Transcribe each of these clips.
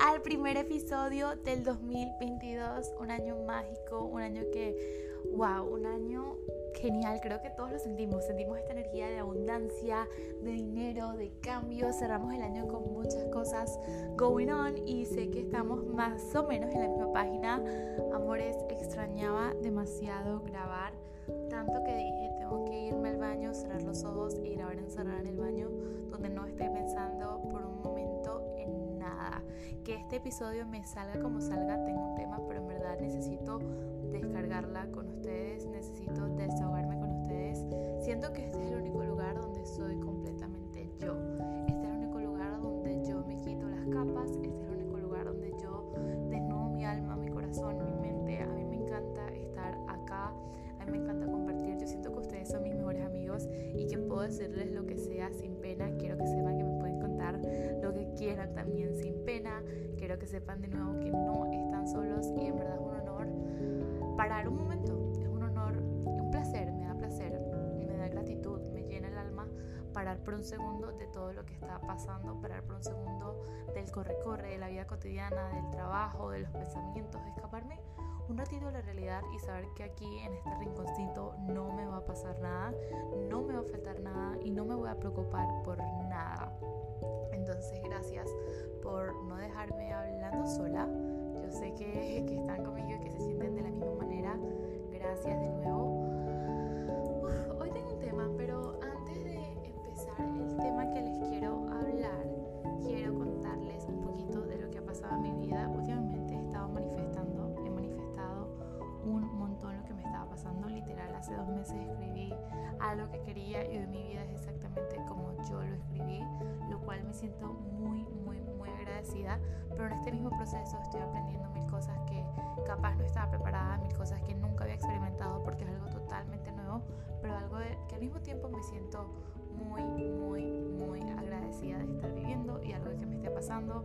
al primer episodio del 2022, un año mágico, un año que, wow, un año genial, creo que todos lo sentimos, sentimos esta energía de abundancia, de dinero, de cambio, cerramos el año con muchas cosas going on y sé que estamos más o menos en la misma página. Amores, extrañaba demasiado grabar, tanto que dije, tengo que irme al baño, cerrar los ojos y grabar encerrada en el baño donde no esté pensando por un momento en nada. Que este episodio me salga como salga, tengo un tema, pero en verdad necesito descargarla con ustedes, necesito desahogarme con ustedes. Siento que este es el único lugar donde soy completamente yo. Este es el único lugar donde yo me quito las capas, este es el único lugar donde yo desnudo mi alma, mi corazón, mi mente. A mí me encanta estar acá, a mí me encanta compartir. Yo siento que ustedes son mis mejores amigos y que puedo decirles lo que sea sin pena. Quiero que sepan que me pueden lo que quieran también sin pena. Quiero que sepan de nuevo que no están solos y en verdad es un honor parar un momento. Es un honor, un placer, me da placer, me da gratitud, me llena el alma parar por un segundo de todo lo que está pasando, parar por un segundo del corre-corre, de la vida cotidiana, del trabajo, de los pensamientos, escaparme un ratito la realidad y saber que aquí en este rinconcito no me va a pasar nada, no me va a faltar nada y no me voy a preocupar por nada. Entonces, gracias por no dejarme hablando sola. Yo sé que, que están conmigo y que se sienten de la misma manera. Gracias de nuevo. Uf, hoy tengo un tema, pero antes de empezar el tema que les quiero hablar, pasando. Literal, hace dos meses escribí algo que quería y hoy mi vida es exactamente como yo lo escribí, lo cual me siento muy, muy, muy agradecida. Pero en este mismo proceso estoy aprendiendo mil cosas que capaz no estaba preparada, mil cosas que nunca había experimentado porque es algo totalmente nuevo, pero algo de, que al mismo tiempo me siento muy, muy, muy agradecida de estar viviendo y algo que me esté pasando.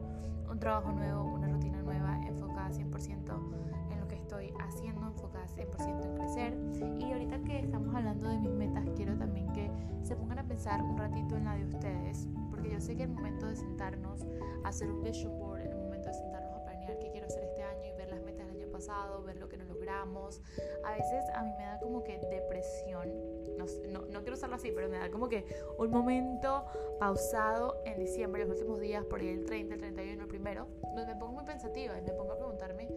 Un trabajo nuevo, una rutina nueva, enfocada 100% en lo que estoy haciendo, enfocada 100% en crecer. Y ahorita que estamos hablando de mis metas, quiero también que se pongan a pensar un ratito en la de ustedes, porque yo sé que el momento de sentarnos a hacer un vision board, el momento de sentarnos a planear qué quiero hacer pasado, ver lo que no logramos, a veces a mí me da como que depresión, no, no, no quiero usarlo así, pero me da como que un momento pausado en diciembre, los últimos días, por ahí el 30, el 31, el primero, donde me pongo muy pensativa y me pongo a preguntarme,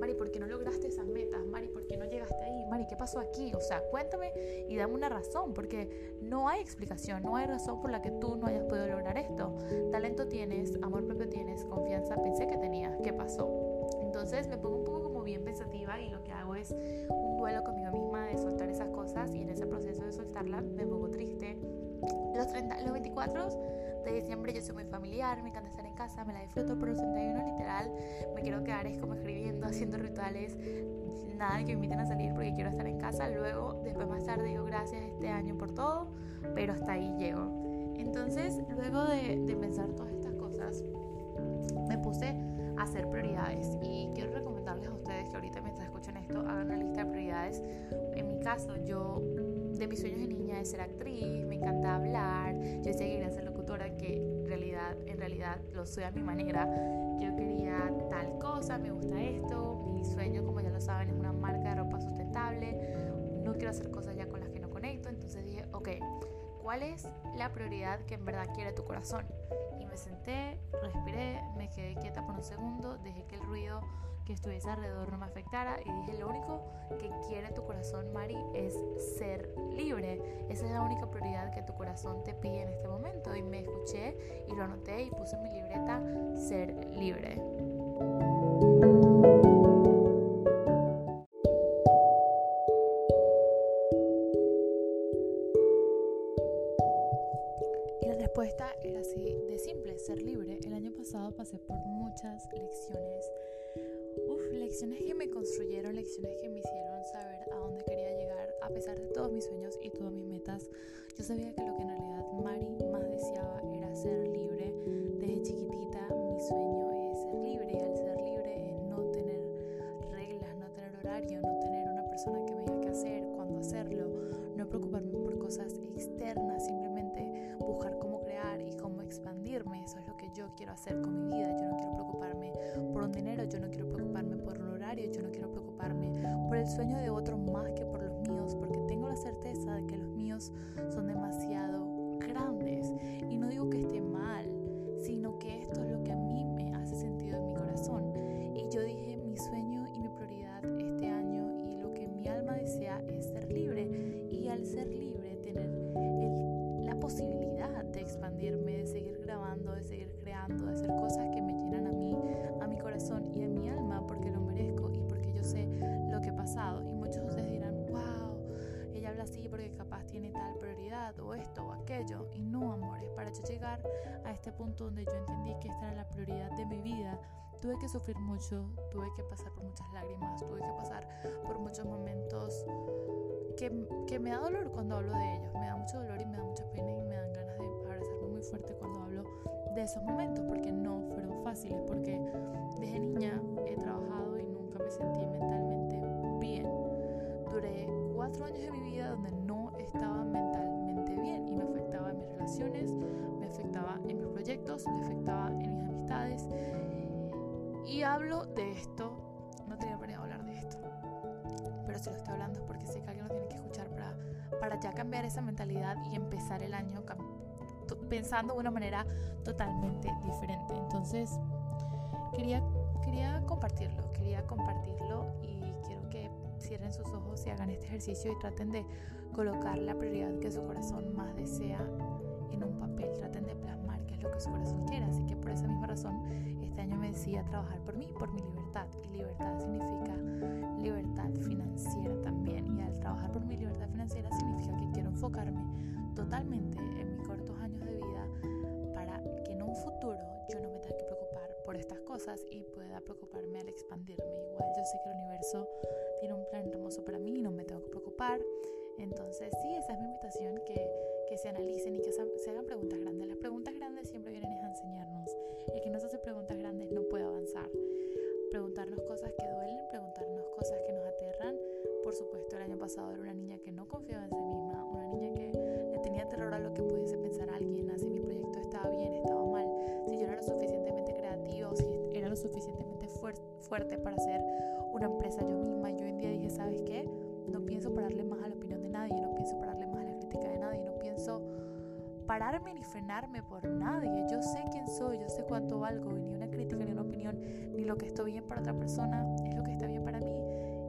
Mari, ¿por qué no lograste esas metas? Mari, ¿por qué no llegaste ahí? Mari, ¿qué pasó aquí? O sea, cuéntame y dame una razón, porque no hay explicación, no hay razón por la que tú no hayas podido lograr esto. Talento tienes, amor propio tienes, confianza pensé que tenías, ¿qué pasó? Entonces me pongo pensativa y lo que hago es un duelo conmigo misma de soltar esas cosas y en ese proceso de soltarlas me pongo triste. Los, 30, los 24 de diciembre yo soy muy familiar, me encanta estar en casa, me la disfruto, pero el 31 literal me quiero quedar es como escribiendo, haciendo rituales, nada que me inviten a salir porque quiero estar en casa. Luego, después más tarde digo gracias este año por todo, pero hasta ahí llego. Entonces, luego de, de pensar todas estas cosas, me hacer prioridades y quiero recomendarles a ustedes que ahorita mientras escuchan esto hagan una lista de prioridades. En mi caso, yo de mis sueños de niña es ser actriz, me encanta hablar, yo decía que quería ser locutora, que en realidad, en realidad lo soy a mi manera. Yo quería tal cosa, me gusta esto, mi sueño, como ya lo saben, es una marca de ropa sustentable, no quiero hacer cosas ya con las que no conecto, entonces dije, ok, ¿cuál es la prioridad que en verdad quiere tu corazón? Senté, respiré, me quedé quieta por un segundo, dejé que el ruido que estuviese alrededor no me afectara y dije lo único que quiere tu corazón Mari es ser libre. Esa es la única prioridad que tu corazón te pide en este momento y me escuché y lo anoté y puse en mi libreta ser libre lecciones que me construyeron, lecciones que me hicieron saber a dónde quería llegar, a pesar de todos mis sueños y todas mis metas. Yo sabía que lo que en realidad Mari más deseaba era ser libre. Desde chiquitita por el sueño de otro más que por los míos, porque tengo la certeza de que los míos son demasiado porque capaz tiene tal prioridad o esto o aquello. Y no, amores, para yo llegar a este punto donde yo entendí que esta era la prioridad de mi vida, tuve que sufrir mucho, tuve que pasar por muchas lágrimas, tuve que pasar por muchos momentos que, que, me da dolor cuando hablo de ellos, me da mucho dolor y me da mucha pena y me dan ganas de abrazarme muy fuerte cuando hablo de esos momentos, porque no fueron fáciles, porque desde niña he trabajado y nunca me sentí mentalmente bien. Cuatro años de mi vida donde no estaba mentalmente bien y me afectaba en mis relaciones, me afectaba en mis proyectos, me afectaba en mis amistades. Y hablo de esto, no tenía planeado hablar de esto, pero si lo estoy hablando es porque sé que alguien lo tiene que escuchar para, para ya cambiar esa mentalidad y empezar el año pensando de una manera totalmente diferente. Entonces, quería, quería compartirlo, quería compartirlo y cierren sus ojos y hagan este ejercicio y traten de colocar la prioridad que su corazón más desea en un papel, traten de plasmar qué es lo que su corazón quiere. Así que por esa misma razón, este año me decidí a trabajar por mí, por mi libertad. Y libertad significa libertad financiera también. Y al trabajar por mi libertad financiera significa que quiero enfocarme totalmente en mis cortos años de vida para que en un futuro cosas y pueda preocuparme al expandirme. Igual yo sé que el universo tiene un plan hermoso para mí y no me tengo que preocupar. Entonces sí, esa es mi invitación, que, que se analicen y que se, hagan preguntas grandes. Las preguntas grandes siempre vienen a enseñarnos. El que no se hace preguntas grandes no puede avanzar. Preguntarnos cosas que duelen, preguntarnos cosas que nos aterran. Por supuesto, el año pasado era una niña que no confiaba en sí misma, una niña que le tenía terror a lo que pudiese pensar alguien, fuerte para hacer una empresa yo misma. Yo hoy en día dije, ¿sabes qué? No pienso pararle más a la opinión de nadie, no pienso pararle más a la crítica de nadie, no pienso pararme ni frenarme por nadie. Yo sé quién soy, yo sé cuánto valgo y ni una crítica, ni una opinión, ni lo que estoy bien para otra persona es lo que está bien para mí.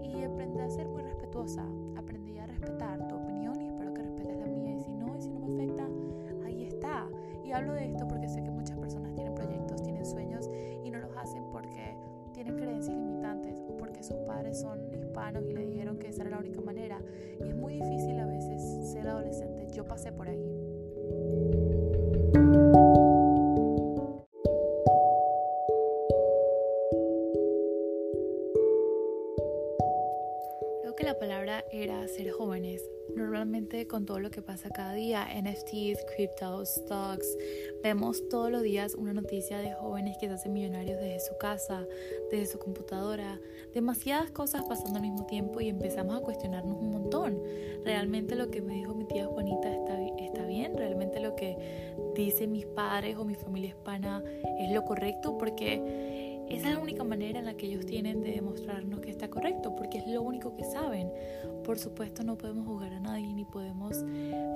Y aprendí a ser muy respetuosa, aprendí a respetar tu opinión y espero que respetes la mía. Y si no, y si no me afecta, ahí está. Y hablo de esto y le dijeron que esa era la única manera. Y es muy difícil a veces ser adolescente. Yo pasé por ahí. Que pasa cada día, NFTs, cryptos, stocks, vemos todos los días una noticia de jóvenes que se hacen millonarios desde su casa, desde su computadora, demasiadas cosas pasando al mismo tiempo y empezamos a cuestionarnos un montón. ¿Realmente lo que me dijo mi tía Juanita está, está bien? ¿Realmente lo que dicen mis padres o mi familia hispana es lo correcto? Porque esa es la única manera en la que ellos tienen de demostrarnos que está correcto, porque es lo único que saben. Por supuesto no podemos juzgar a nadie ni podemos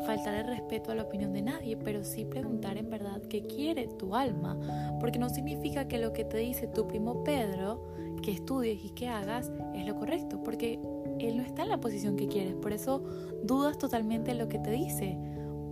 faltar el respeto a la opinión de nadie, pero sí preguntar en verdad qué quiere tu alma, porque no significa que lo que te dice tu primo Pedro, que estudies y que hagas, es lo correcto, porque él no está en la posición que quieres, por eso dudas totalmente en lo que te dice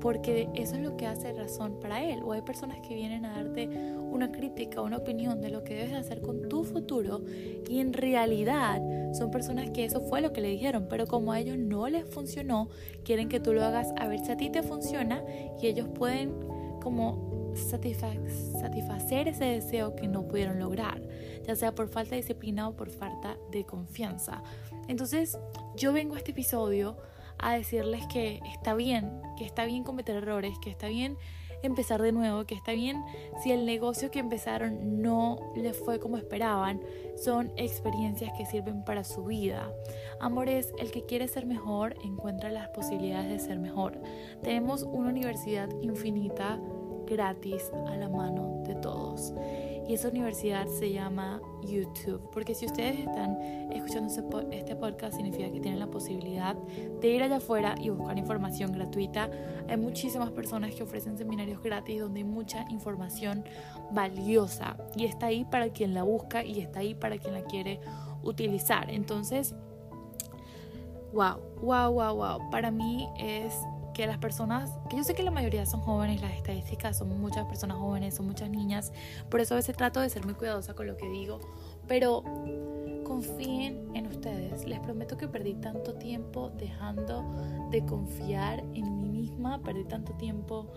porque eso es lo que hace razón para él. O hay personas que vienen a darte una crítica, una opinión de lo que debes hacer con tu futuro y en realidad son personas que eso fue lo que le dijeron, pero como a ellos no les funcionó, quieren que tú lo hagas a ver si a ti te funciona y ellos pueden como satisfacer ese deseo que no pudieron lograr, ya sea por falta de disciplina o por falta de confianza. Entonces, yo vengo a este episodio a decirles que está bien, que está bien cometer errores, que está bien empezar de nuevo, que está bien si el negocio que empezaron no les fue como esperaban, son experiencias que sirven para su vida. Amores, el que quiere ser mejor encuentra las posibilidades de ser mejor. Tenemos una universidad infinita gratis a la mano de todos. Y esa universidad se llama YouTube. Porque si ustedes están escuchando este podcast, significa que tienen la posibilidad de ir allá afuera y buscar información gratuita. Hay muchísimas personas que ofrecen seminarios gratis donde hay mucha información valiosa. Y está ahí para quien la busca y está ahí para quien la quiere utilizar. Entonces, wow, wow, wow, wow. Para mí es que las personas, que yo sé que la mayoría son jóvenes, las estadísticas son muchas personas jóvenes, son muchas niñas, por eso a veces trato de ser muy cuidadosa con lo que digo, pero confíen en ustedes. Les prometo que perdí tanto tiempo dejando de confiar en mí misma, perdí tanto tiempo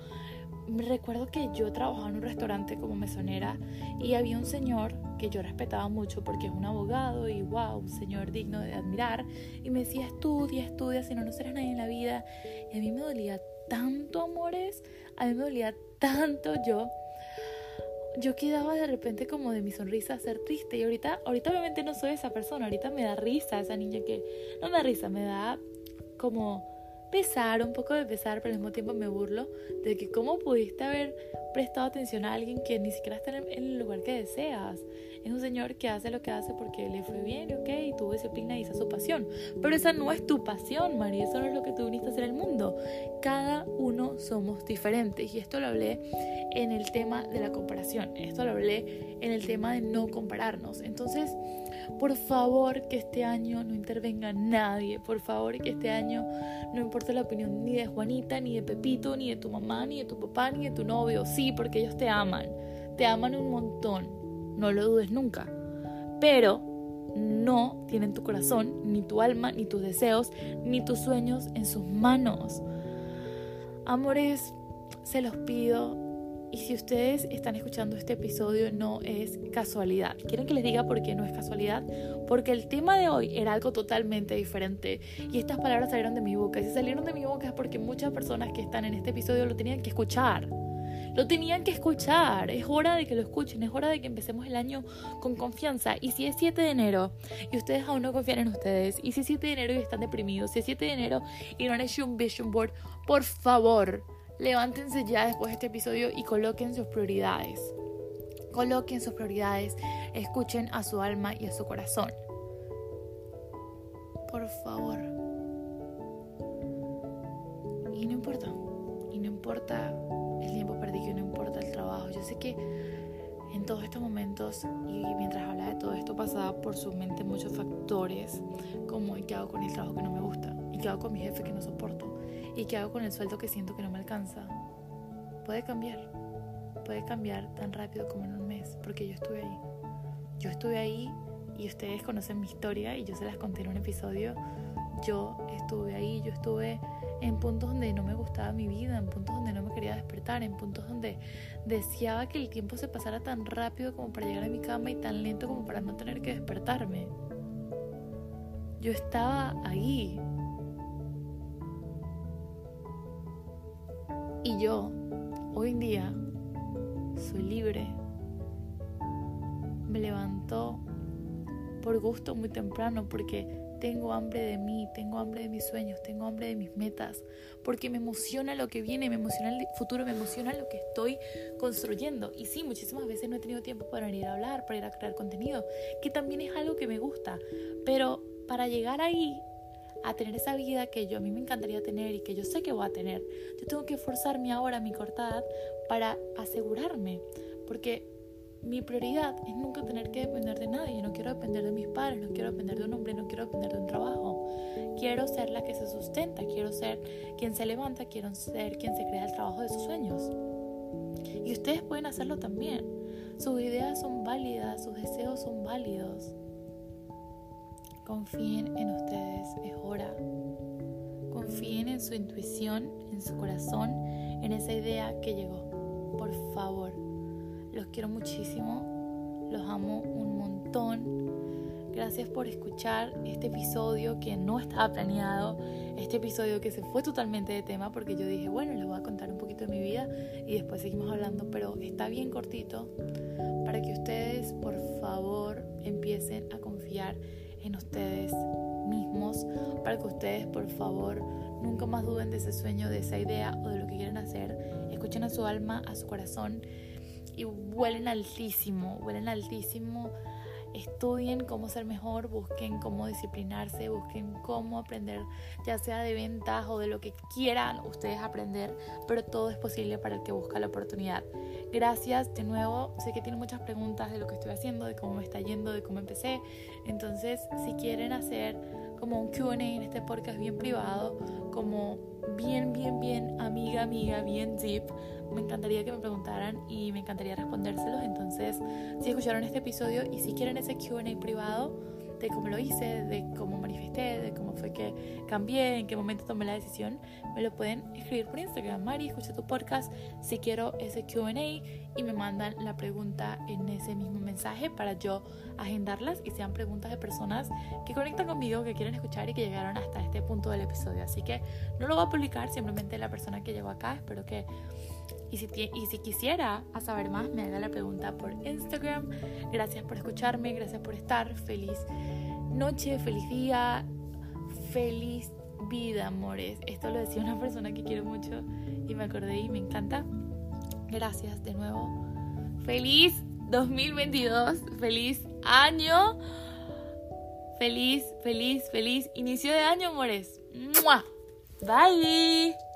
recuerdo que yo trabajaba en un restaurante como mesonera y había un señor que yo respetaba mucho porque es un abogado y wow, un señor digno de admirar. Y me decía estudia, estudia, si no, no serás nadie en la vida y a mí me dolía tanto, amores, a mí me dolía tanto yo. Yo quedaba de repente como de mi sonrisa ser triste y ahorita, ahorita obviamente no soy esa persona, ahorita me da risa esa niña que, no me da risa, me da como pesar, un poco de pesar, pero al mismo tiempo me burlo de que cómo pudiste haber prestado atención a alguien que ni siquiera está en el lugar que deseas. Es un señor que hace lo que hace porque le fue bien, ok, y tuvo disciplina y esa es su pasión. Pero esa no es tu pasión, María, eso no es lo que tú viniste a hacer en el mundo. Cada uno somos diferentes y esto lo hablé en el tema de la comparación, esto lo hablé en el tema de no compararnos. Entonces, por favor que este año no intervenga nadie, por favor que este año no importa la opinión ni de Juanita, ni de Pepito, ni de tu mamá, ni de tu papá, ni de tu novio, sí, porque ellos te aman, te aman un montón, no lo dudes nunca, pero no tienen tu corazón, ni tu alma, ni tus deseos, ni tus sueños en sus manos. Amores, se los pido, y si ustedes están escuchando este episodio no es casualidad. ¿Quieren que les diga por qué no es casualidad? Porque el tema de hoy era algo totalmente diferente y estas palabras salieron de mi boca. Si salieron de mi boca es porque muchas personas que están en este episodio lo tenían que escuchar. Lo tenían que escuchar. Es hora de que lo escuchen. Es hora de que empecemos el año con confianza. Y si es 7 de enero y ustedes aún no confían en ustedes, y si es 7 de enero y están deprimidos, si es 7 de enero y no han hecho un vision board, por favor, levántense ya después de este episodio y coloquen sus prioridades. Coloquen sus prioridades, escuchen a su alma y a su corazón. Por favor. Y no importa, y no importa el tiempo perdido, no importa el trabajo. Yo sé que en todos estos momentos y mientras hablaba de todo esto pasaba por su mente muchos factores como qué hago con el trabajo que no me gusta y qué hago con mi jefe que no soporto ¿Y qué hago con el sueldo que siento que no me alcanza? Puede cambiar. Puede cambiar tan rápido como en un mes, porque yo estuve ahí. Yo estuve ahí y ustedes conocen mi historia y yo se las conté en un episodio. Yo estuve ahí, yo estuve en puntos donde no me gustaba mi vida, en puntos donde no me quería despertar, en puntos donde deseaba que el tiempo se pasara tan rápido como para llegar a mi cama y tan lento como para no tener que despertarme. Yo estaba ahí, Y yo, hoy en día, soy libre. Me levanto por gusto muy temprano porque tengo hambre de mí, tengo hambre de mis sueños, tengo hambre de mis metas, porque me emociona lo que viene, me emociona el futuro, me emociona lo que estoy construyendo. Y sí, muchísimas veces no he tenido tiempo para ir a hablar, para ir a crear contenido, que también es algo que me gusta, pero para llegar ahí a tener esa vida que yo a mí me encantaría tener y que yo sé que voy a tener. Yo tengo que esforzarme ahora, mi corta para asegurarme, porque mi prioridad es nunca tener que depender de nadie. No quiero depender de mis padres, no quiero depender de un hombre, no quiero depender de un trabajo. Quiero ser la que se sustenta, quiero ser quien se levanta, quiero ser quien se crea el trabajo de sus sueños. Y ustedes pueden hacerlo también. Sus ideas son válidas, sus deseos son válidos. Confíen en ustedes, es hora. Confíen en su intuición, en su corazón, en esa idea que llegó. Por favor, los quiero muchísimo, los amo un montón. Gracias por escuchar este episodio que no estaba planeado, este episodio que se fue totalmente de tema porque yo dije, bueno, les voy a contar un poquito de mi vida y después seguimos hablando, pero está bien cortito para que ustedes por favor empiecen a confiar en ustedes mismos para que ustedes por favor nunca más duden de ese sueño, de esa idea o de lo que quieren hacer. Escuchen a su alma, a su corazón y vuelen altísimo, vuelen altísimo estudien cómo ser mejor, busquen cómo disciplinarse, busquen cómo aprender, ya sea de ventas o de lo que quieran ustedes aprender, pero todo es posible para el que busca la oportunidad. Gracias de nuevo, sé que tienen muchas preguntas de lo que estoy haciendo, de cómo me está yendo, de cómo empecé, entonces si quieren hacer como un QA en este podcast bien privado, como bien, bien, bien amiga, amiga, bien deep, me encantaría que me preguntaran y me encantaría respondérselos. Entonces, si escucharon este episodio y si quieren ese QA privado de cómo lo hice, de cómo manifesté, de cómo fue que cambié, en qué momento tomé la decisión, me lo pueden escribir por Instagram. Mari, escucha tu podcast si quiero ese QA y me mandan la pregunta en ese mismo mensaje para yo agendarlas y sean preguntas de personas que conectan conmigo, que quieren escuchar y que llegaron hasta este punto del episodio. Así que no lo voy a publicar, simplemente la persona que llegó acá. Espero que y si, quisiera saber más, me haga la pregunta por Instagram. Gracias por escucharme, gracias por estar. Feliz noche, feliz día, feliz vida, amores. Esto lo decía una persona que quiero mucho y me acordé y me encanta. Gracias de nuevo. Feliz 2022, feliz año. Feliz, feliz, feliz inicio de año, amores. Bye.